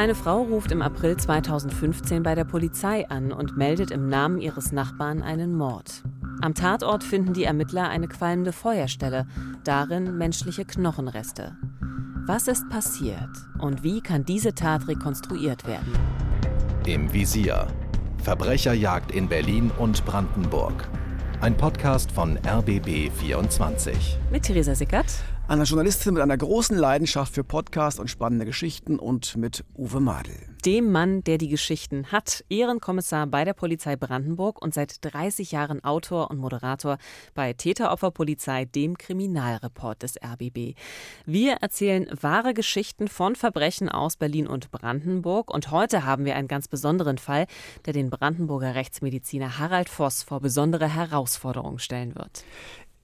Eine Frau ruft im April 2015 bei der Polizei an und meldet im Namen ihres Nachbarn einen Mord. Am Tatort finden die Ermittler eine qualmende Feuerstelle, darin menschliche Knochenreste. Was ist passiert und wie kann diese Tat rekonstruiert werden? Im Visier. Verbrecherjagd in Berlin und Brandenburg. Ein Podcast von RBB 24. Mit Theresa Sickert einer Journalistin mit einer großen Leidenschaft für Podcasts und spannende Geschichten und mit Uwe Madel. Dem Mann, der die Geschichten hat, Ehrenkommissar bei der Polizei Brandenburg und seit 30 Jahren Autor und Moderator bei Täteropferpolizei, dem Kriminalreport des RBB. Wir erzählen wahre Geschichten von Verbrechen aus Berlin und Brandenburg und heute haben wir einen ganz besonderen Fall, der den Brandenburger Rechtsmediziner Harald Voss vor besondere Herausforderungen stellen wird.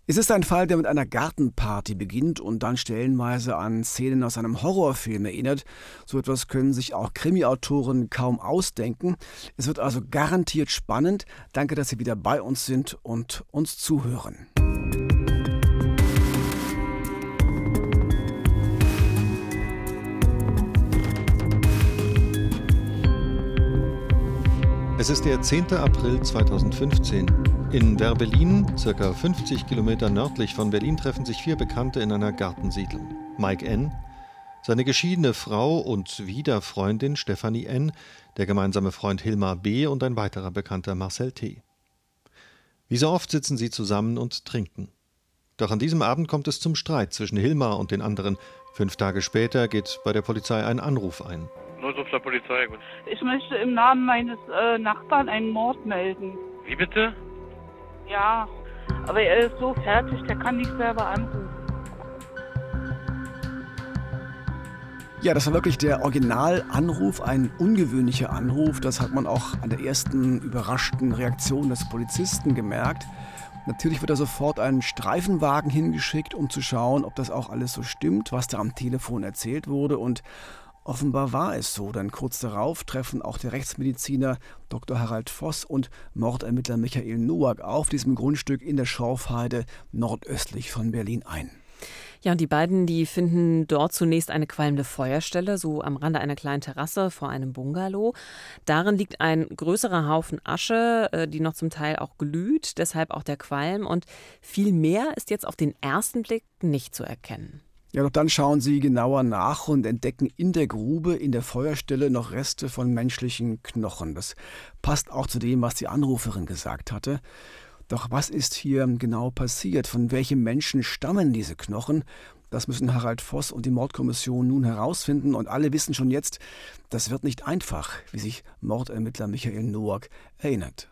Es ist ein Fall, der mit einer Gartenparty beginnt und dann stellenweise an Szenen aus einem Horrorfilm erinnert. So etwas können sich auch Krimi-Autoren kaum ausdenken. Es wird also garantiert spannend. Danke, dass Sie wieder bei uns sind und uns zuhören. Es ist der 10. April 2015. In Werbelin, circa 50 Kilometer nördlich von Berlin, treffen sich vier Bekannte in einer Gartensiedlung. Mike N., seine geschiedene Frau und Wiederfreundin Stefanie N., der gemeinsame Freund Hilmar B. und ein weiterer Bekannter Marcel T. Wie so oft sitzen sie zusammen und trinken. Doch an diesem Abend kommt es zum Streit zwischen Hilmar und den anderen. Fünf Tage später geht bei der Polizei ein Anruf ein. Notruf der Polizei. Ich möchte im Namen meines äh, Nachbarn einen Mord melden. Wie bitte? Ja, aber er ist so fertig, der kann nicht selber anrufen. Ja, das war wirklich der Originalanruf, ein ungewöhnlicher Anruf. Das hat man auch an der ersten überraschten Reaktion des Polizisten gemerkt. Natürlich wird da sofort ein Streifenwagen hingeschickt, um zu schauen, ob das auch alles so stimmt, was da am Telefon erzählt wurde. Und Offenbar war es so, denn kurz darauf treffen auch der Rechtsmediziner Dr. Harald Voss und Mordermittler Michael Noack auf diesem Grundstück in der Schorfheide nordöstlich von Berlin ein. Ja, und die beiden, die finden dort zunächst eine qualmende Feuerstelle, so am Rande einer kleinen Terrasse vor einem Bungalow. Darin liegt ein größerer Haufen Asche, äh, die noch zum Teil auch glüht, deshalb auch der Qualm. Und viel mehr ist jetzt auf den ersten Blick nicht zu erkennen. Ja, doch dann schauen sie genauer nach und entdecken in der Grube, in der Feuerstelle noch Reste von menschlichen Knochen. Das passt auch zu dem, was die Anruferin gesagt hatte. Doch was ist hier genau passiert? Von welchem Menschen stammen diese Knochen? Das müssen Harald Voss und die Mordkommission nun herausfinden. Und alle wissen schon jetzt, das wird nicht einfach, wie sich Mordermittler Michael Noack erinnert.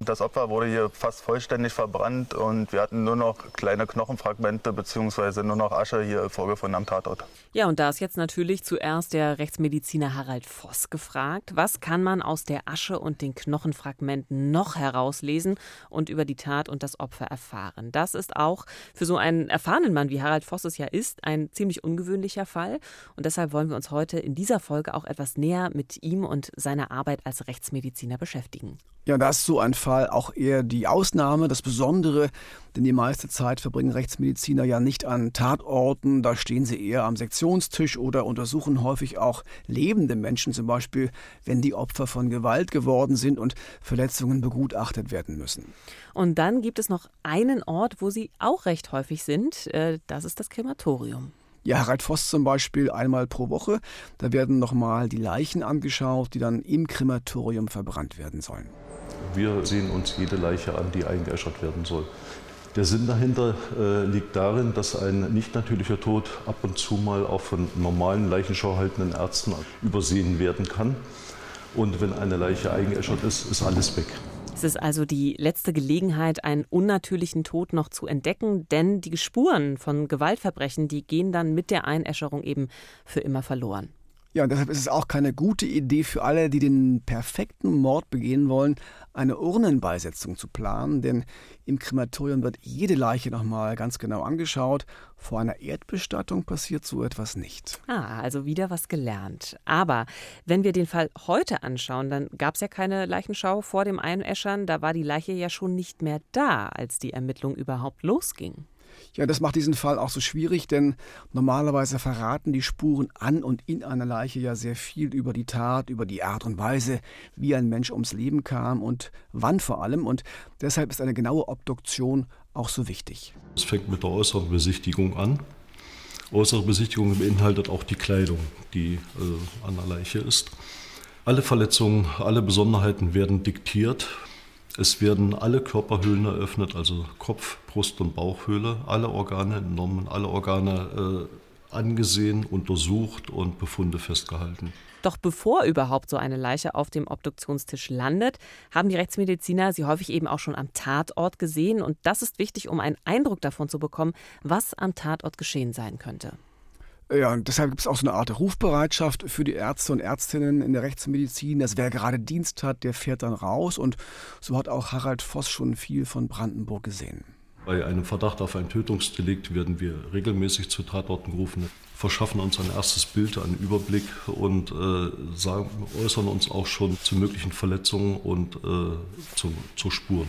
Das Opfer wurde hier fast vollständig verbrannt und wir hatten nur noch kleine Knochenfragmente bzw. nur noch Asche hier vorgefunden am Tatort. Ja, und da ist jetzt natürlich zuerst der Rechtsmediziner Harald Voss gefragt. Was kann man aus der Asche und den Knochenfragmenten noch herauslesen und über die Tat und das Opfer erfahren? Das ist auch für so einen erfahrenen Mann wie Harald Voss es ja ist, ein ziemlich ungewöhnlicher Fall. Und deshalb wollen wir uns heute in dieser Folge auch etwas näher mit ihm und seiner Arbeit als Rechtsmediziner beschäftigen. Ja, das ist so ein Fall auch eher die Ausnahme, das Besondere, denn die meiste Zeit verbringen Rechtsmediziner ja nicht an Tatorten, da stehen sie eher am Sektionstisch oder untersuchen häufig auch lebende Menschen, zum Beispiel wenn die Opfer von Gewalt geworden sind und Verletzungen begutachtet werden müssen. Und dann gibt es noch einen Ort, wo sie auch recht häufig sind, äh, das ist das Krematorium. Ja, Harald Voss zum Beispiel einmal pro Woche. Da werden nochmal die Leichen angeschaut, die dann im Krematorium verbrannt werden sollen. Wir sehen uns jede Leiche an, die eingeäschert werden soll. Der Sinn dahinter äh, liegt darin, dass ein nicht natürlicher Tod ab und zu mal auch von normalen Leichenschau haltenden Ärzten übersehen werden kann. Und wenn eine Leiche eingeäschert ist, ist alles weg. Es ist also die letzte Gelegenheit, einen unnatürlichen Tod noch zu entdecken, denn die Spuren von Gewaltverbrechen, die gehen dann mit der Einäscherung eben für immer verloren. Ja, und deshalb ist es auch keine gute Idee für alle, die den perfekten Mord begehen wollen, eine Urnenbeisetzung zu planen, denn im Krematorium wird jede Leiche nochmal ganz genau angeschaut. Vor einer Erdbestattung passiert so etwas nicht. Ah, also wieder was gelernt. Aber wenn wir den Fall heute anschauen, dann gab es ja keine Leichenschau vor dem Einäschern. Da war die Leiche ja schon nicht mehr da, als die Ermittlung überhaupt losging. Ja, das macht diesen Fall auch so schwierig, denn normalerweise verraten die Spuren an und in einer Leiche ja sehr viel über die Tat, über die Art und Weise, wie ein Mensch ums Leben kam und wann vor allem. Und deshalb ist eine genaue Obduktion auch so wichtig. Es fängt mit der äußeren Besichtigung an. Äußere Besichtigung beinhaltet auch die Kleidung, die äh, an der Leiche ist. Alle Verletzungen, alle Besonderheiten werden diktiert. Es werden alle Körperhöhlen eröffnet, also Kopf, Brust und Bauchhöhle, alle Organe entnommen, alle Organe äh, angesehen, untersucht und Befunde festgehalten. Doch bevor überhaupt so eine Leiche auf dem Obduktionstisch landet, haben die Rechtsmediziner sie häufig eben auch schon am Tatort gesehen. Und das ist wichtig, um einen Eindruck davon zu bekommen, was am Tatort geschehen sein könnte. Ja, und deshalb gibt es auch so eine Art Rufbereitschaft für die Ärzte und Ärztinnen in der Rechtsmedizin, dass wer gerade Dienst hat, der fährt dann raus. Und so hat auch Harald Voss schon viel von Brandenburg gesehen. Bei einem Verdacht auf ein Tötungsdelikt werden wir regelmäßig zu Tatorten gerufen verschaffen uns ein erstes Bild, einen Überblick und äh, sagen, äußern uns auch schon zu möglichen Verletzungen und äh, zu, zur Spurenlage.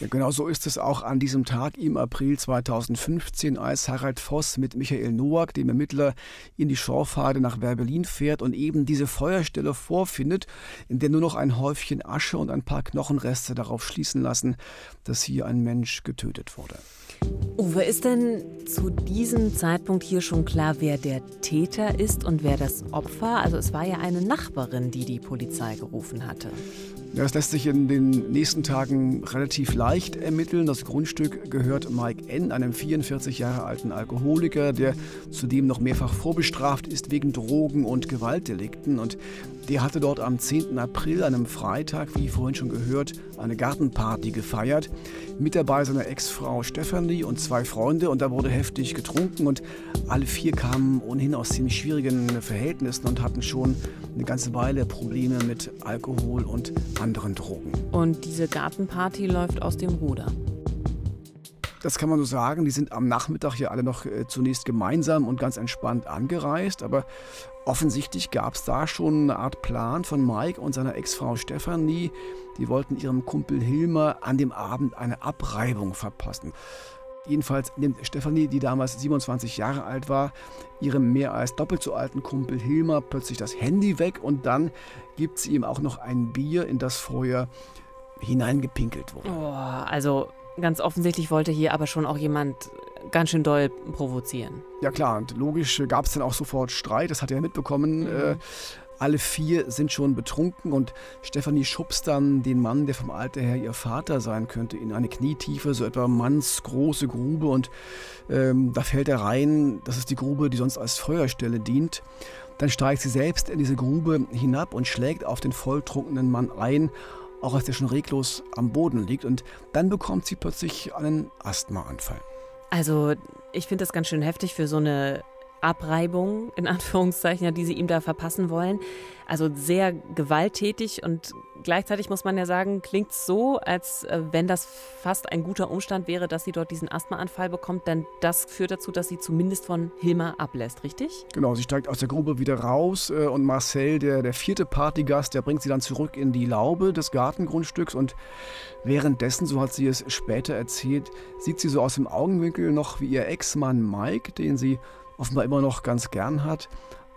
Ja, genau so ist es auch an diesem Tag im April 2015, als Harald Voss mit Michael Noack, dem Ermittler, in die Schorfheide nach Werbelin fährt und eben diese Feuerstelle vorfindet, in der nur noch ein Häufchen Asche und ein paar Knochenreste darauf schließen lassen, dass hier ein Mensch getötet wurde. Uwe, ist denn zu diesem Zeitpunkt hier schon klar, wer der Täter ist und wer das Opfer? Also es war ja eine Nachbarin, die die Polizei gerufen hatte. Das lässt sich in den nächsten Tagen relativ leicht ermitteln. Das Grundstück gehört Mike N., einem 44 Jahre alten Alkoholiker, der zudem noch mehrfach vorbestraft ist wegen Drogen- und Gewaltdelikten. Und der hatte dort am 10. April, einem Freitag, wie vorhin schon gehört, eine Gartenparty gefeiert. Mit dabei seine Ex-Frau Stephanie und zwei Freunde. Und da wurde heftig getrunken. Und alle vier kamen ohnehin aus ziemlich schwierigen Verhältnissen und hatten schon eine ganze Weile Probleme mit Alkohol und anderen Drogen. Und diese Gartenparty läuft aus dem Ruder. Das kann man so sagen. Die sind am Nachmittag ja alle noch äh, zunächst gemeinsam und ganz entspannt angereist. Aber offensichtlich gab es da schon eine Art Plan von Mike und seiner Ex-Frau Stefanie. Die wollten ihrem Kumpel Hilmer an dem Abend eine Abreibung verpassen. Jedenfalls nimmt Stefanie, die damals 27 Jahre alt war, ihrem mehr als doppelt so alten Kumpel Hilmar plötzlich das Handy weg und dann gibt sie ihm auch noch ein Bier, in das vorher hineingepinkelt wurde. Oh, also ganz offensichtlich wollte hier aber schon auch jemand ganz schön doll provozieren. Ja klar, und logisch gab es dann auch sofort Streit, das hat er mitbekommen. Mhm. Äh, alle vier sind schon betrunken und Stefanie schubst dann den Mann, der vom Alter her ihr Vater sein könnte, in eine Knietiefe, so etwa mannsgroße Grube und ähm, da fällt er rein. Das ist die Grube, die sonst als Feuerstelle dient. Dann steigt sie selbst in diese Grube hinab und schlägt auf den volltrunkenen Mann ein, auch als er schon reglos am Boden liegt. Und dann bekommt sie plötzlich einen Asthmaanfall. Also ich finde das ganz schön heftig für so eine Abreibung, in Anführungszeichen, ja, die sie ihm da verpassen wollen. Also sehr gewalttätig und gleichzeitig muss man ja sagen, klingt so, als äh, wenn das fast ein guter Umstand wäre, dass sie dort diesen Asthmaanfall bekommt, denn das führt dazu, dass sie zumindest von Hilma ablässt, richtig? Genau, sie steigt aus der Grube wieder raus äh, und Marcel, der, der vierte Partygast, der bringt sie dann zurück in die Laube des Gartengrundstücks und währenddessen, so hat sie es später erzählt, sieht sie so aus dem Augenwinkel noch, wie ihr Ex-Mann Mike, den sie offenbar immer noch ganz gern hat,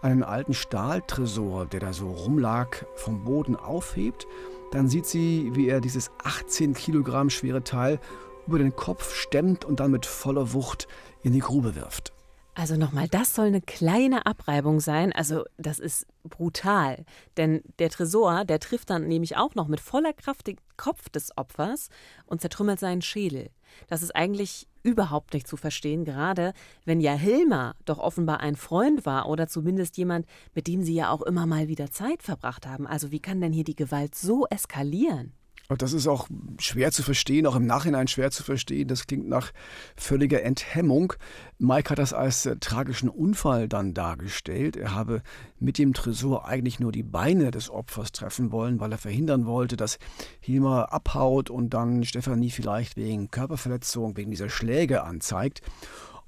einen alten Stahltresor, der da so rumlag, vom Boden aufhebt. Dann sieht sie, wie er dieses 18 Kilogramm schwere Teil über den Kopf stemmt und dann mit voller Wucht in die Grube wirft. Also nochmal, das soll eine kleine Abreibung sein. Also das ist brutal. Denn der Tresor, der trifft dann nämlich auch noch mit voller Kraft den Kopf des Opfers und zertrümmert seinen Schädel. Das ist eigentlich überhaupt nicht zu verstehen, gerade wenn ja Hilmar doch offenbar ein Freund war oder zumindest jemand, mit dem sie ja auch immer mal wieder Zeit verbracht haben. Also wie kann denn hier die Gewalt so eskalieren? Und das ist auch schwer zu verstehen, auch im Nachhinein schwer zu verstehen. Das klingt nach völliger Enthemmung. Mike hat das als äh, tragischen Unfall dann dargestellt. Er habe mit dem Tresor eigentlich nur die Beine des Opfers treffen wollen, weil er verhindern wollte, dass Hilmar abhaut und dann Stefanie vielleicht wegen Körperverletzung, wegen dieser Schläge anzeigt.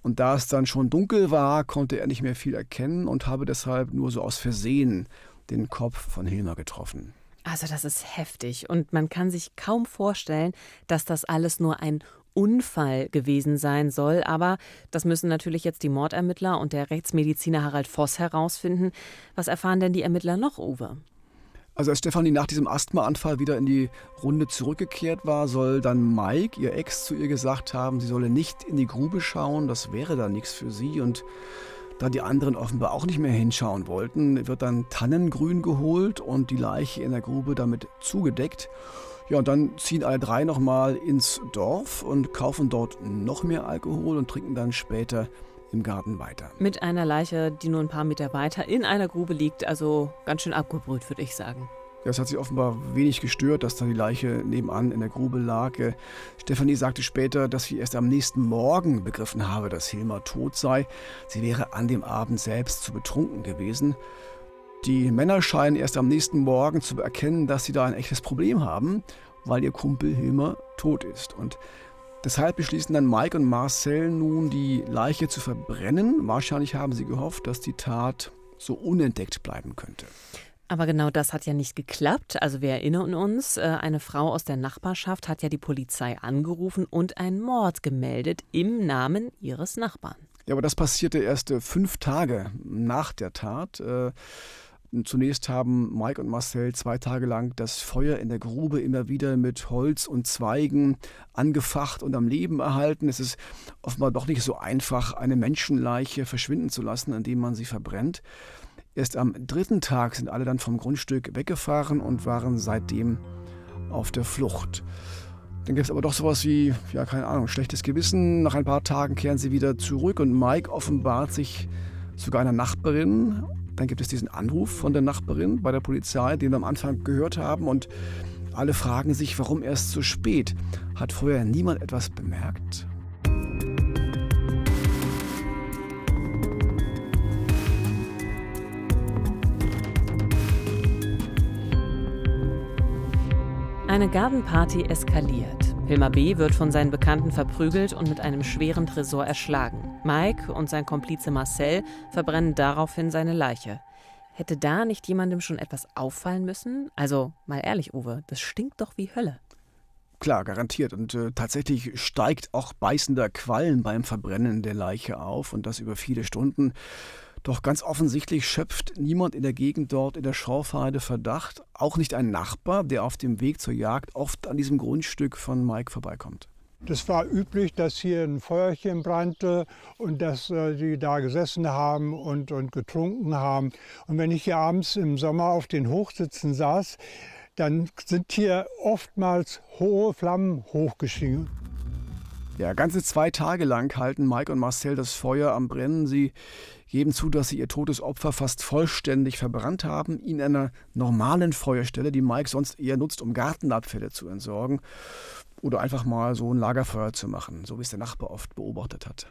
Und da es dann schon dunkel war, konnte er nicht mehr viel erkennen und habe deshalb nur so aus Versehen den Kopf von Hilmar getroffen. Also das ist heftig und man kann sich kaum vorstellen, dass das alles nur ein Unfall gewesen sein soll. Aber das müssen natürlich jetzt die Mordermittler und der Rechtsmediziner Harald Voss herausfinden. Was erfahren denn die Ermittler noch, Uwe? Also als Stefanie nach diesem Asthmaanfall wieder in die Runde zurückgekehrt war, soll dann Mike, ihr Ex, zu ihr gesagt haben, sie solle nicht in die Grube schauen, das wäre dann nichts für sie. Und da die anderen offenbar auch nicht mehr hinschauen wollten, wird dann Tannengrün geholt und die Leiche in der Grube damit zugedeckt. Ja, und dann ziehen alle drei nochmal ins Dorf und kaufen dort noch mehr Alkohol und trinken dann später im Garten weiter. Mit einer Leiche, die nur ein paar Meter weiter in einer Grube liegt, also ganz schön abgebrüht, würde ich sagen. Ja, es hat sie offenbar wenig gestört, dass da die Leiche nebenan in der Grube lag. Äh, Stefanie sagte später, dass sie erst am nächsten Morgen begriffen habe, dass Hilmar tot sei. Sie wäre an dem Abend selbst zu betrunken gewesen. Die Männer scheinen erst am nächsten Morgen zu erkennen, dass sie da ein echtes Problem haben, weil ihr Kumpel Hilmar tot ist. Und Deshalb beschließen dann Mike und Marcel nun, die Leiche zu verbrennen. Wahrscheinlich haben sie gehofft, dass die Tat so unentdeckt bleiben könnte. Aber genau das hat ja nicht geklappt. Also wir erinnern uns, äh, eine Frau aus der Nachbarschaft hat ja die Polizei angerufen und einen Mord gemeldet im Namen ihres Nachbarn. Ja, aber das passierte erst äh, fünf Tage nach der Tat. Äh, Zunächst haben Mike und Marcel zwei Tage lang das Feuer in der Grube immer wieder mit Holz und Zweigen angefacht und am Leben erhalten. Es ist offenbar doch nicht so einfach, eine Menschenleiche verschwinden zu lassen, indem man sie verbrennt. Erst am dritten Tag sind alle dann vom Grundstück weggefahren und waren seitdem auf der Flucht. Dann gibt es aber doch sowas wie, ja, keine Ahnung, schlechtes Gewissen. Nach ein paar Tagen kehren sie wieder zurück und Mike offenbart sich sogar einer Nachbarin dann gibt es diesen Anruf von der Nachbarin bei der Polizei, den wir am Anfang gehört haben. Und alle fragen sich, warum erst so spät. Hat vorher niemand etwas bemerkt? Eine Gartenparty eskaliert. Hilmar B. wird von seinen Bekannten verprügelt und mit einem schweren Tresor erschlagen. Mike und sein Komplize Marcel verbrennen daraufhin seine Leiche. Hätte da nicht jemandem schon etwas auffallen müssen? Also, mal ehrlich, Uwe, das stinkt doch wie Hölle. Klar, garantiert. Und äh, tatsächlich steigt auch beißender Quallen beim Verbrennen der Leiche auf und das über viele Stunden. Doch ganz offensichtlich schöpft niemand in der Gegend dort in der Schorfheide Verdacht, auch nicht ein Nachbar, der auf dem Weg zur Jagd oft an diesem Grundstück von Mike vorbeikommt. Das war üblich, dass hier ein Feuerchen brannte und dass äh, die da gesessen haben und, und getrunken haben. Und wenn ich hier abends im Sommer auf den Hochsitzen saß, dann sind hier oftmals hohe Flammen hochgestiegen. Ja, ganze zwei Tage lang halten Mike und Marcel das Feuer am Brennen. Sie geben zu, dass sie ihr totes Opfer fast vollständig verbrannt haben, in einer normalen Feuerstelle, die Mike sonst eher nutzt, um Gartenabfälle zu entsorgen oder einfach mal so ein Lagerfeuer zu machen, so wie es der Nachbar oft beobachtet hat.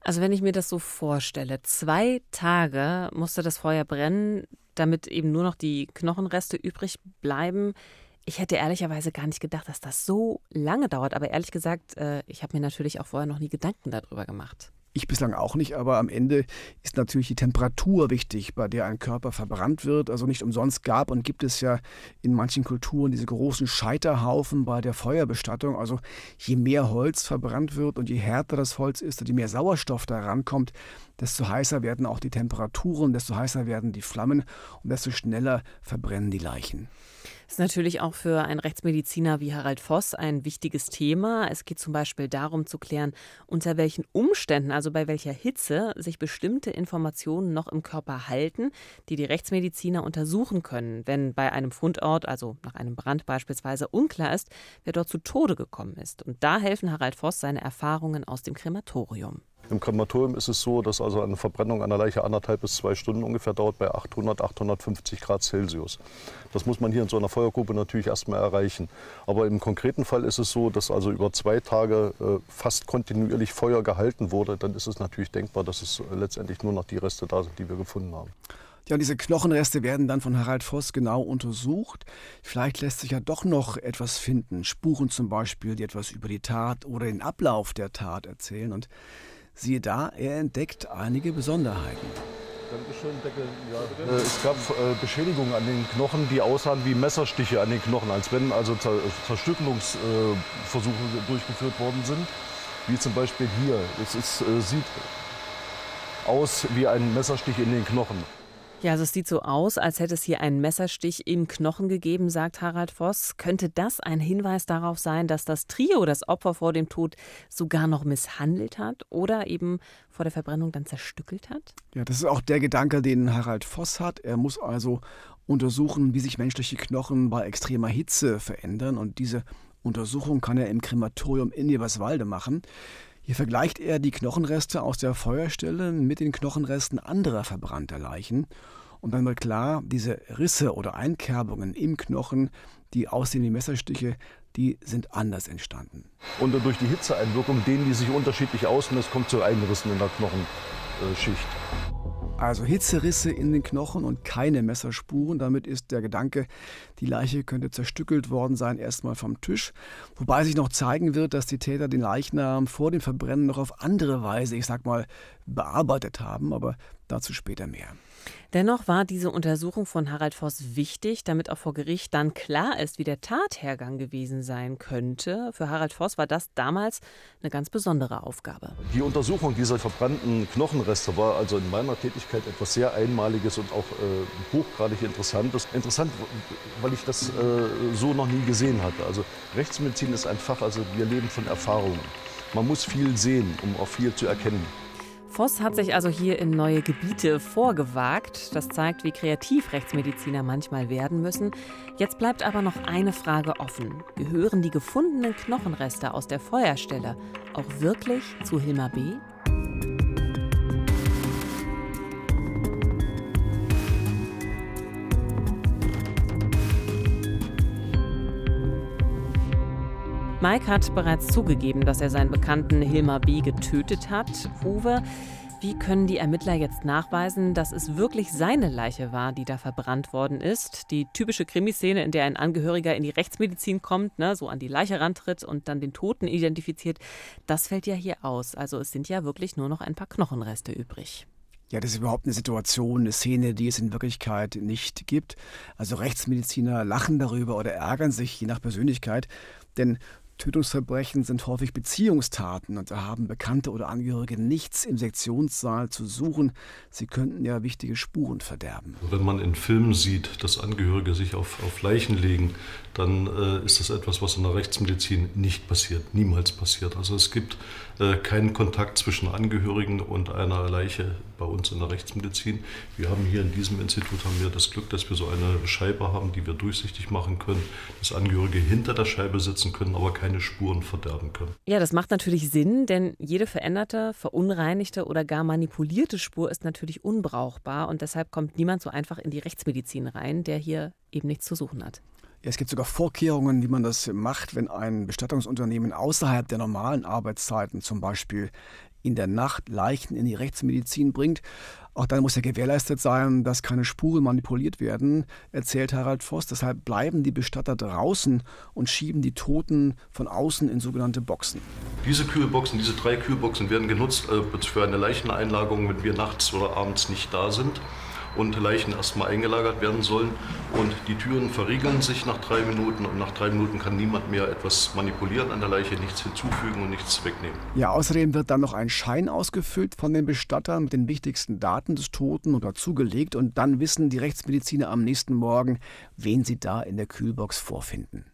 Also wenn ich mir das so vorstelle, zwei Tage musste das Feuer brennen, damit eben nur noch die Knochenreste übrig bleiben. Ich hätte ehrlicherweise gar nicht gedacht, dass das so lange dauert. Aber ehrlich gesagt, äh, ich habe mir natürlich auch vorher noch nie Gedanken darüber gemacht. Ich bislang auch nicht, aber am Ende ist natürlich die Temperatur wichtig, bei der ein Körper verbrannt wird. Also nicht umsonst gab und gibt es ja in manchen Kulturen diese großen Scheiterhaufen bei der Feuerbestattung. Also je mehr Holz verbrannt wird und je härter das Holz ist und je mehr Sauerstoff da rankommt, desto heißer werden auch die Temperaturen, desto heißer werden die Flammen und desto schneller verbrennen die Leichen. Das ist natürlich auch für einen Rechtsmediziner wie Harald Voss ein wichtiges Thema. Es geht zum Beispiel darum zu klären, unter welchen Umständen, also bei welcher Hitze, sich bestimmte Informationen noch im Körper halten, die die Rechtsmediziner untersuchen können, wenn bei einem Fundort, also nach einem Brand beispielsweise, unklar ist, wer dort zu Tode gekommen ist. Und da helfen Harald Voss seine Erfahrungen aus dem Krematorium. Im Krematorium ist es so, dass also eine Verbrennung einer Leiche anderthalb bis zwei Stunden ungefähr dauert bei 800, 850 Grad Celsius. Das muss man hier in so einer Feuergrube natürlich erstmal erreichen. Aber im konkreten Fall ist es so, dass also über zwei Tage äh, fast kontinuierlich Feuer gehalten wurde. Dann ist es natürlich denkbar, dass es letztendlich nur noch die Reste da sind, die wir gefunden haben. Ja, diese Knochenreste werden dann von Harald Voss genau untersucht. Vielleicht lässt sich ja doch noch etwas finden. Spuren zum Beispiel, die etwas über die Tat oder den Ablauf der Tat erzählen. Und Siehe da, er entdeckt einige Besonderheiten. Dankeschön, Deckel. Ja, äh, es gab äh, Beschädigungen an den Knochen, die aussahen wie Messerstiche an den Knochen, als wenn also Zer Zerstückelungsversuche durchgeführt worden sind. Wie zum Beispiel hier. Es ist, äh, sieht aus wie ein Messerstich in den Knochen. Ja, also es sieht so aus, als hätte es hier einen Messerstich im Knochen gegeben, sagt Harald Voss. Könnte das ein Hinweis darauf sein, dass das Trio das Opfer vor dem Tod sogar noch misshandelt hat oder eben vor der Verbrennung dann zerstückelt hat? Ja, das ist auch der Gedanke, den Harald Voss hat. Er muss also untersuchen, wie sich menschliche Knochen bei extremer Hitze verändern. Und diese Untersuchung kann er im Krematorium in Eberswalde machen. Hier vergleicht er die Knochenreste aus der Feuerstelle mit den Knochenresten anderer verbrannter Leichen. Und dann wird klar, diese Risse oder Einkerbungen im Knochen, die aussehen wie Messerstiche, die sind anders entstanden. Und durch die Hitzeeinwirkung dehnen die sich unterschiedlich aus und es kommt zu Einrissen in der Knochenschicht. Also Hitzerisse in den Knochen und keine Messerspuren. Damit ist der Gedanke, die Leiche könnte zerstückelt worden sein, erstmal vom Tisch. Wobei sich noch zeigen wird, dass die Täter den Leichnam vor dem Verbrennen noch auf andere Weise, ich sag mal, bearbeitet haben. Aber dazu später mehr. Dennoch war diese Untersuchung von Harald Voss wichtig, damit auch vor Gericht dann klar ist, wie der Tathergang gewesen sein könnte. Für Harald Voss war das damals eine ganz besondere Aufgabe. Die Untersuchung dieser verbrannten Knochenreste war also in meiner Tätigkeit etwas sehr Einmaliges und auch äh, hochgradig Interessantes. Interessant, weil ich das äh, so noch nie gesehen hatte. Also Rechtsmedizin ist ein Fach, also wir leben von Erfahrungen. Man muss viel sehen, um auch viel zu erkennen. Voss hat sich also hier in neue Gebiete vorgewagt. Das zeigt, wie kreativ Rechtsmediziner manchmal werden müssen. Jetzt bleibt aber noch eine Frage offen. Gehören die gefundenen Knochenreste aus der Feuerstelle auch wirklich zu Hilmar B.? Mike hat bereits zugegeben, dass er seinen Bekannten Hilmar B. getötet hat. Uwe, wie können die Ermittler jetzt nachweisen, dass es wirklich seine Leiche war, die da verbrannt worden ist? Die typische Krimiszene, in der ein Angehöriger in die Rechtsmedizin kommt, ne, so an die Leiche rantritt und dann den Toten identifiziert, das fällt ja hier aus. Also es sind ja wirklich nur noch ein paar Knochenreste übrig. Ja, das ist überhaupt eine Situation, eine Szene, die es in Wirklichkeit nicht gibt. Also Rechtsmediziner lachen darüber oder ärgern sich, je nach Persönlichkeit. Denn Tötungsverbrechen sind häufig Beziehungstaten und da haben Bekannte oder Angehörige nichts im Sektionssaal zu suchen. Sie könnten ja wichtige Spuren verderben. Wenn man in Filmen sieht, dass Angehörige sich auf, auf Leichen legen, dann äh, ist das etwas, was in der Rechtsmedizin nicht passiert, niemals passiert. Also es gibt keinen Kontakt zwischen Angehörigen und einer Leiche bei uns in der Rechtsmedizin. Wir haben hier in diesem Institut haben wir das Glück, dass wir so eine Scheibe haben, die wir durchsichtig machen können, dass Angehörige hinter der Scheibe sitzen können, aber keine Spuren verderben können. Ja, das macht natürlich Sinn, denn jede veränderte, verunreinigte oder gar manipulierte Spur ist natürlich unbrauchbar und deshalb kommt niemand so einfach in die Rechtsmedizin rein, der hier eben nichts zu suchen hat. Es gibt sogar Vorkehrungen, wie man das macht, wenn ein Bestattungsunternehmen außerhalb der normalen Arbeitszeiten, zum Beispiel in der Nacht, Leichen in die Rechtsmedizin bringt. Auch dann muss ja gewährleistet sein, dass keine Spuren manipuliert werden, erzählt Harald Voss. Deshalb bleiben die Bestatter draußen und schieben die Toten von außen in sogenannte Boxen. Diese Kühlboxen, diese drei Kühlboxen werden genutzt äh, für eine Leicheneinlagerung, wenn wir nachts oder abends nicht da sind und Leichen erstmal eingelagert werden sollen. Und die Türen verriegeln sich nach drei Minuten und nach drei Minuten kann niemand mehr etwas manipulieren an der Leiche, nichts hinzufügen und nichts wegnehmen. Ja, außerdem wird dann noch ein Schein ausgefüllt von den Bestattern mit den wichtigsten Daten des Toten und dazugelegt und dann wissen die Rechtsmediziner am nächsten Morgen, wen sie da in der Kühlbox vorfinden.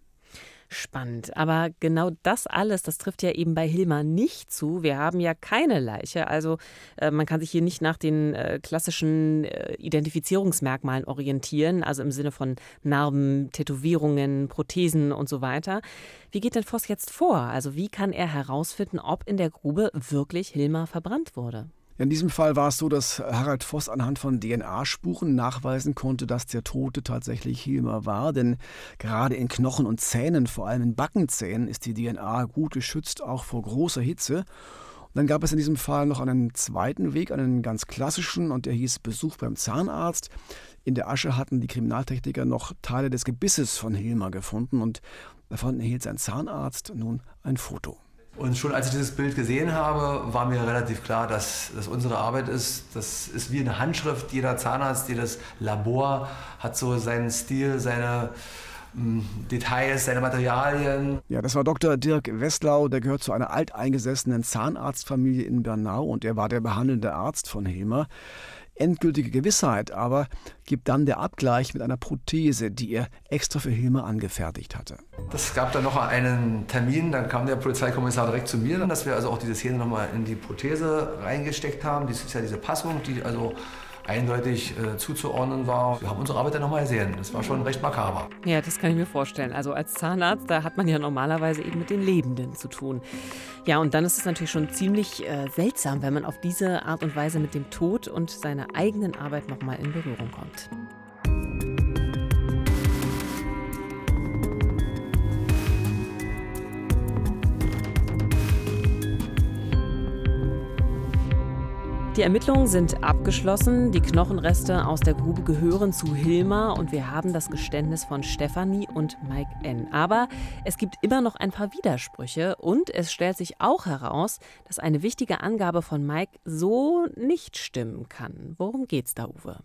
Spannend. Aber genau das alles, das trifft ja eben bei Hilmar nicht zu. Wir haben ja keine Leiche. Also äh, man kann sich hier nicht nach den äh, klassischen äh, Identifizierungsmerkmalen orientieren, also im Sinne von Narben, Tätowierungen, Prothesen und so weiter. Wie geht denn Voss jetzt vor? Also wie kann er herausfinden, ob in der Grube wirklich Hilmar verbrannt wurde? In diesem Fall war es so, dass Harald Voss anhand von DNA-Spuren nachweisen konnte, dass der Tote tatsächlich Hilmer war. Denn gerade in Knochen und Zähnen, vor allem in Backenzähnen, ist die DNA gut geschützt, auch vor großer Hitze. Und dann gab es in diesem Fall noch einen zweiten Weg, einen ganz klassischen, und der hieß Besuch beim Zahnarzt. In der Asche hatten die Kriminaltechniker noch Teile des Gebisses von Hilmer gefunden und davon erhielt sein Zahnarzt nun ein Foto. Und schon als ich dieses Bild gesehen habe, war mir relativ klar, dass das unsere Arbeit ist. Das ist wie eine Handschrift. Jeder Zahnarzt, jedes Labor hat so seinen Stil, seine hm, Details, seine Materialien. Ja, das war Dr. Dirk Westlau, der gehört zu einer alteingesessenen Zahnarztfamilie in Bernau und er war der behandelnde Arzt von Hilmer. Endgültige Gewissheit aber gibt dann der Abgleich mit einer Prothese, die er extra für Hilmer angefertigt hatte. Das gab dann noch einen Termin, dann kam der Polizeikommissar direkt zu mir, dass wir also auch diese Szene nochmal in die Prothese reingesteckt haben. Das ist ja diese Passung, die also eindeutig äh, zuzuordnen war. Wir haben unsere Arbeit dann nochmal gesehen. Das war schon recht makaber. Ja, das kann ich mir vorstellen. Also als Zahnarzt, da hat man ja normalerweise eben mit den Lebenden zu tun. Ja, und dann ist es natürlich schon ziemlich äh, seltsam, wenn man auf diese Art und Weise mit dem Tod und seiner eigenen Arbeit nochmal in Berührung kommt. Die Ermittlungen sind abgeschlossen. Die Knochenreste aus der Grube gehören zu Hilma und wir haben das Geständnis von Stefanie und Mike N. Aber es gibt immer noch ein paar Widersprüche und es stellt sich auch heraus, dass eine wichtige Angabe von Mike so nicht stimmen kann. Worum geht's da, Uwe?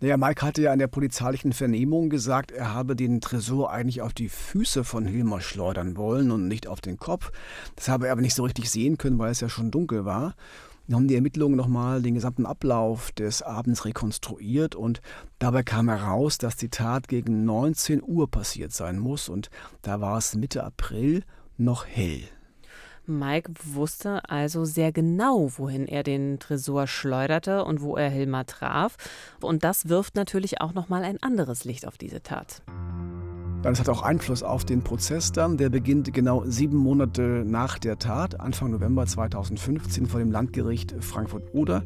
Naja, Mike hatte ja in der polizeilichen Vernehmung gesagt, er habe den Tresor eigentlich auf die Füße von Hilmer schleudern wollen und nicht auf den Kopf. Das habe er aber nicht so richtig sehen können, weil es ja schon dunkel war. Haben die Ermittlungen nochmal den gesamten Ablauf des Abends rekonstruiert und dabei kam heraus, dass die Tat gegen 19 Uhr passiert sein muss und da war es Mitte April noch hell. Mike wusste also sehr genau, wohin er den Tresor schleuderte und wo er Hilmar traf. Und das wirft natürlich auch nochmal ein anderes Licht auf diese Tat. Das hat auch Einfluss auf den Prozess dann. Der beginnt genau sieben Monate nach der Tat, Anfang November 2015 vor dem Landgericht Frankfurt-Oder.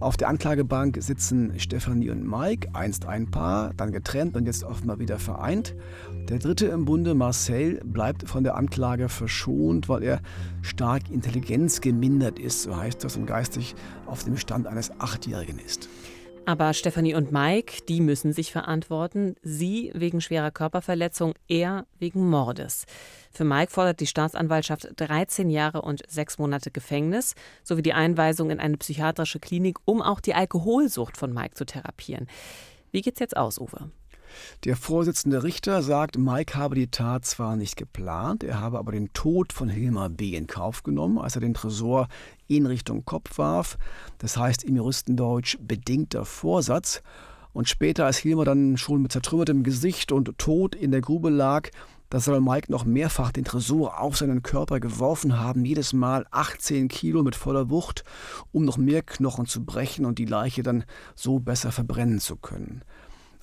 Auf der Anklagebank sitzen Stefanie und Mike, einst ein Paar, dann getrennt und jetzt offenbar wieder vereint. Der dritte im Bunde, Marcel, bleibt von der Anklage verschont, weil er stark intelligenzgemindert ist, so heißt das, und geistig auf dem Stand eines Achtjährigen ist. Aber Stefanie und Mike, die müssen sich verantworten. Sie wegen schwerer Körperverletzung, er wegen Mordes. Für Mike fordert die Staatsanwaltschaft 13 Jahre und sechs Monate Gefängnis sowie die Einweisung in eine psychiatrische Klinik, um auch die Alkoholsucht von Mike zu therapieren. Wie geht's jetzt aus, Uwe? Der Vorsitzende Richter sagt, Mike habe die Tat zwar nicht geplant, er habe aber den Tod von Hilmar B. in Kauf genommen, als er den Tresor in Richtung Kopf warf. Das heißt im Juristendeutsch bedingter Vorsatz. Und später, als Hilmar dann schon mit zertrümmertem Gesicht und tot in der Grube lag, da soll Mike noch mehrfach den Tresor auf seinen Körper geworfen haben, jedes Mal 18 Kilo mit voller Wucht, um noch mehr Knochen zu brechen und die Leiche dann so besser verbrennen zu können.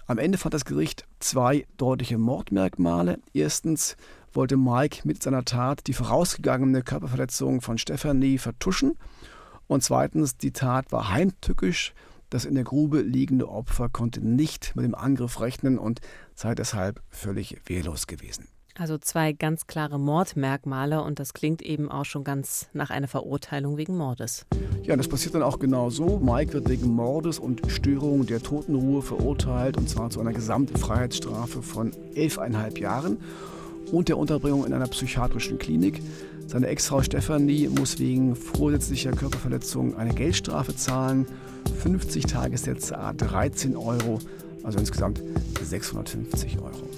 Am Ende fand das Gericht zwei deutliche Mordmerkmale. Erstens wollte Mike mit seiner Tat die vorausgegangene Körperverletzung von Stephanie vertuschen. Und zweitens, die Tat war heimtückisch. Das in der Grube liegende Opfer konnte nicht mit dem Angriff rechnen und sei deshalb völlig wehrlos gewesen. Also zwei ganz klare Mordmerkmale und das klingt eben auch schon ganz nach einer Verurteilung wegen Mordes. Ja, das passiert dann auch genau so. Mike wird wegen Mordes und Störung der Totenruhe verurteilt und zwar zu einer Gesamtfreiheitsstrafe von elfeinhalb Jahren und der Unterbringung in einer psychiatrischen Klinik. Seine Ex-Frau Stefanie muss wegen vorsätzlicher Körperverletzung eine Geldstrafe zahlen. 50 Tagessätze, 13 Euro, also insgesamt 650 Euro.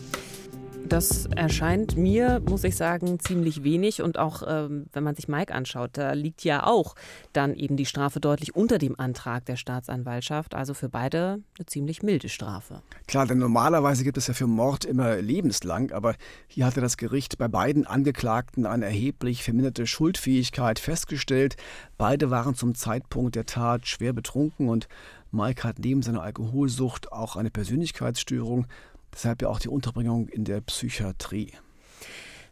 Das erscheint mir, muss ich sagen, ziemlich wenig. Und auch ähm, wenn man sich Mike anschaut, da liegt ja auch dann eben die Strafe deutlich unter dem Antrag der Staatsanwaltschaft. Also für beide eine ziemlich milde Strafe. Klar, denn normalerweise gibt es ja für Mord immer lebenslang. Aber hier hatte das Gericht bei beiden Angeklagten eine erheblich verminderte Schuldfähigkeit festgestellt. Beide waren zum Zeitpunkt der Tat schwer betrunken und Mike hat neben seiner Alkoholsucht auch eine Persönlichkeitsstörung. Deshalb ja auch die Unterbringung in der Psychiatrie.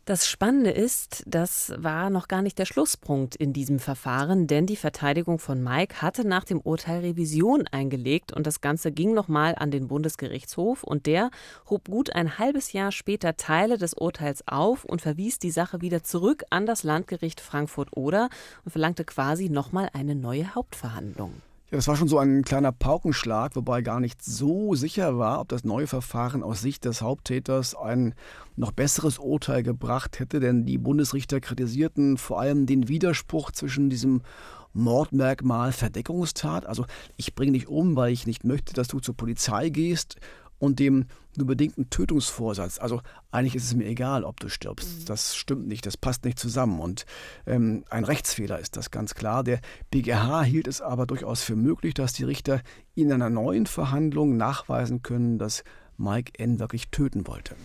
Das Spannende ist, das war noch gar nicht der Schlusspunkt in diesem Verfahren, denn die Verteidigung von Mike hatte nach dem Urteil Revision eingelegt und das Ganze ging nochmal an den Bundesgerichtshof und der hob gut ein halbes Jahr später Teile des Urteils auf und verwies die Sache wieder zurück an das Landgericht Frankfurt-Oder und verlangte quasi nochmal eine neue Hauptverhandlung. Ja, das war schon so ein kleiner Paukenschlag, wobei gar nicht so sicher war, ob das neue Verfahren aus Sicht des Haupttäters ein noch besseres Urteil gebracht hätte, denn die Bundesrichter kritisierten vor allem den Widerspruch zwischen diesem Mordmerkmal Verdeckungstat, also ich bringe dich um, weil ich nicht möchte, dass du zur Polizei gehst, und dem nur bedingten Tötungsvorsatz. Also eigentlich ist es mir egal, ob du stirbst. Mhm. Das stimmt nicht, das passt nicht zusammen. Und ähm, ein Rechtsfehler ist das ganz klar. Der BGH hielt es aber durchaus für möglich, dass die Richter in einer neuen Verhandlung nachweisen können, dass Mike N. wirklich töten wollte.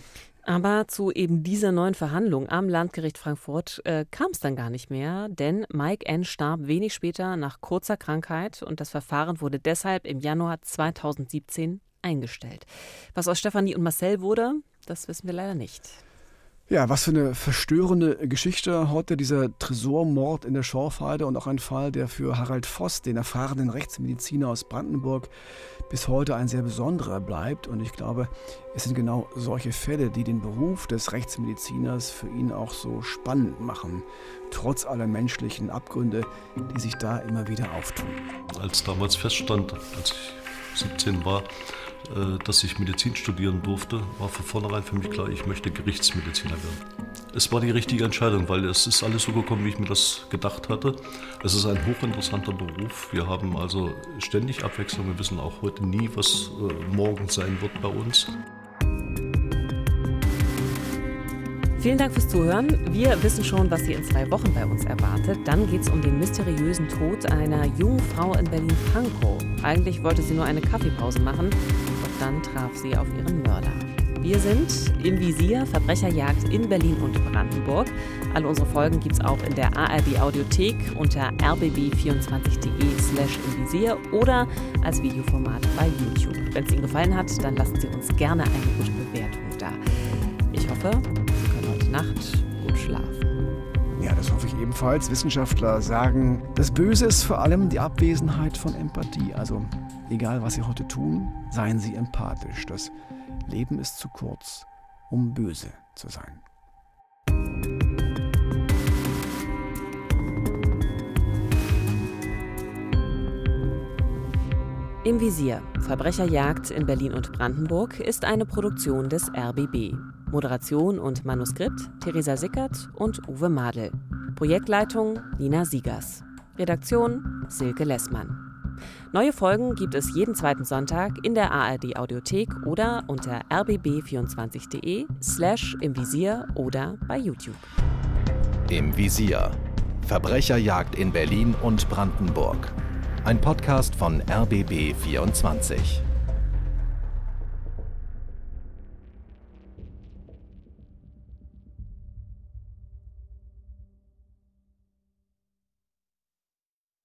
Aber zu eben dieser neuen Verhandlung am Landgericht Frankfurt äh, kam es dann gar nicht mehr, denn Mike N. starb wenig später nach kurzer Krankheit und das Verfahren wurde deshalb im Januar 2017 eingestellt. Was aus Stefanie und Marcel wurde, das wissen wir leider nicht. Ja, was für eine verstörende Geschichte heute dieser Tresormord in der Schorfheide und auch ein Fall, der für Harald Voss, den erfahrenen Rechtsmediziner aus Brandenburg, bis heute ein sehr besonderer bleibt. Und ich glaube, es sind genau solche Fälle, die den Beruf des Rechtsmediziners für ihn auch so spannend machen, trotz aller menschlichen Abgründe, die sich da immer wieder auftun. Als damals feststand, als ich 17 war, dass ich Medizin studieren durfte, war von vornherein für mich klar, ich möchte Gerichtsmediziner werden. Es war die richtige Entscheidung, weil es ist alles so gekommen, wie ich mir das gedacht hatte. Es ist ein hochinteressanter Beruf. Wir haben also ständig Abwechslung. Wir wissen auch heute nie, was äh, morgen sein wird bei uns. Vielen Dank fürs Zuhören. Wir wissen schon, was Sie in zwei Wochen bei uns erwartet. Dann geht es um den mysteriösen Tod einer jungen Frau in Berlin-Pankow. Eigentlich wollte sie nur eine Kaffeepause machen, dann traf sie auf ihren Mörder. Wir sind im Visier Verbrecherjagd in Berlin und Brandenburg. Alle unsere Folgen gibt es auch in der ARD Audiothek unter rbb24.de slash im Visier oder als Videoformat bei YouTube. Wenn es Ihnen gefallen hat, dann lassen Sie uns gerne eine gute Bewertung da. Ich hoffe, Nacht gut schlafen. Ja, das hoffe ich ebenfalls. Wissenschaftler sagen, das Böse ist vor allem die Abwesenheit von Empathie. Also egal, was Sie heute tun, seien Sie empathisch. Das Leben ist zu kurz, um böse zu sein. Im Visier Verbrecherjagd in Berlin und Brandenburg ist eine Produktion des RBB. Moderation und Manuskript Theresa Sickert und Uwe Madel. Projektleitung Nina Siegers. Redaktion Silke Lessmann. Neue Folgen gibt es jeden zweiten Sonntag in der ARD Audiothek oder unter rbb24.de slash im Visier oder bei YouTube. Im Visier. Verbrecherjagd in Berlin und Brandenburg. Ein Podcast von RBB 24.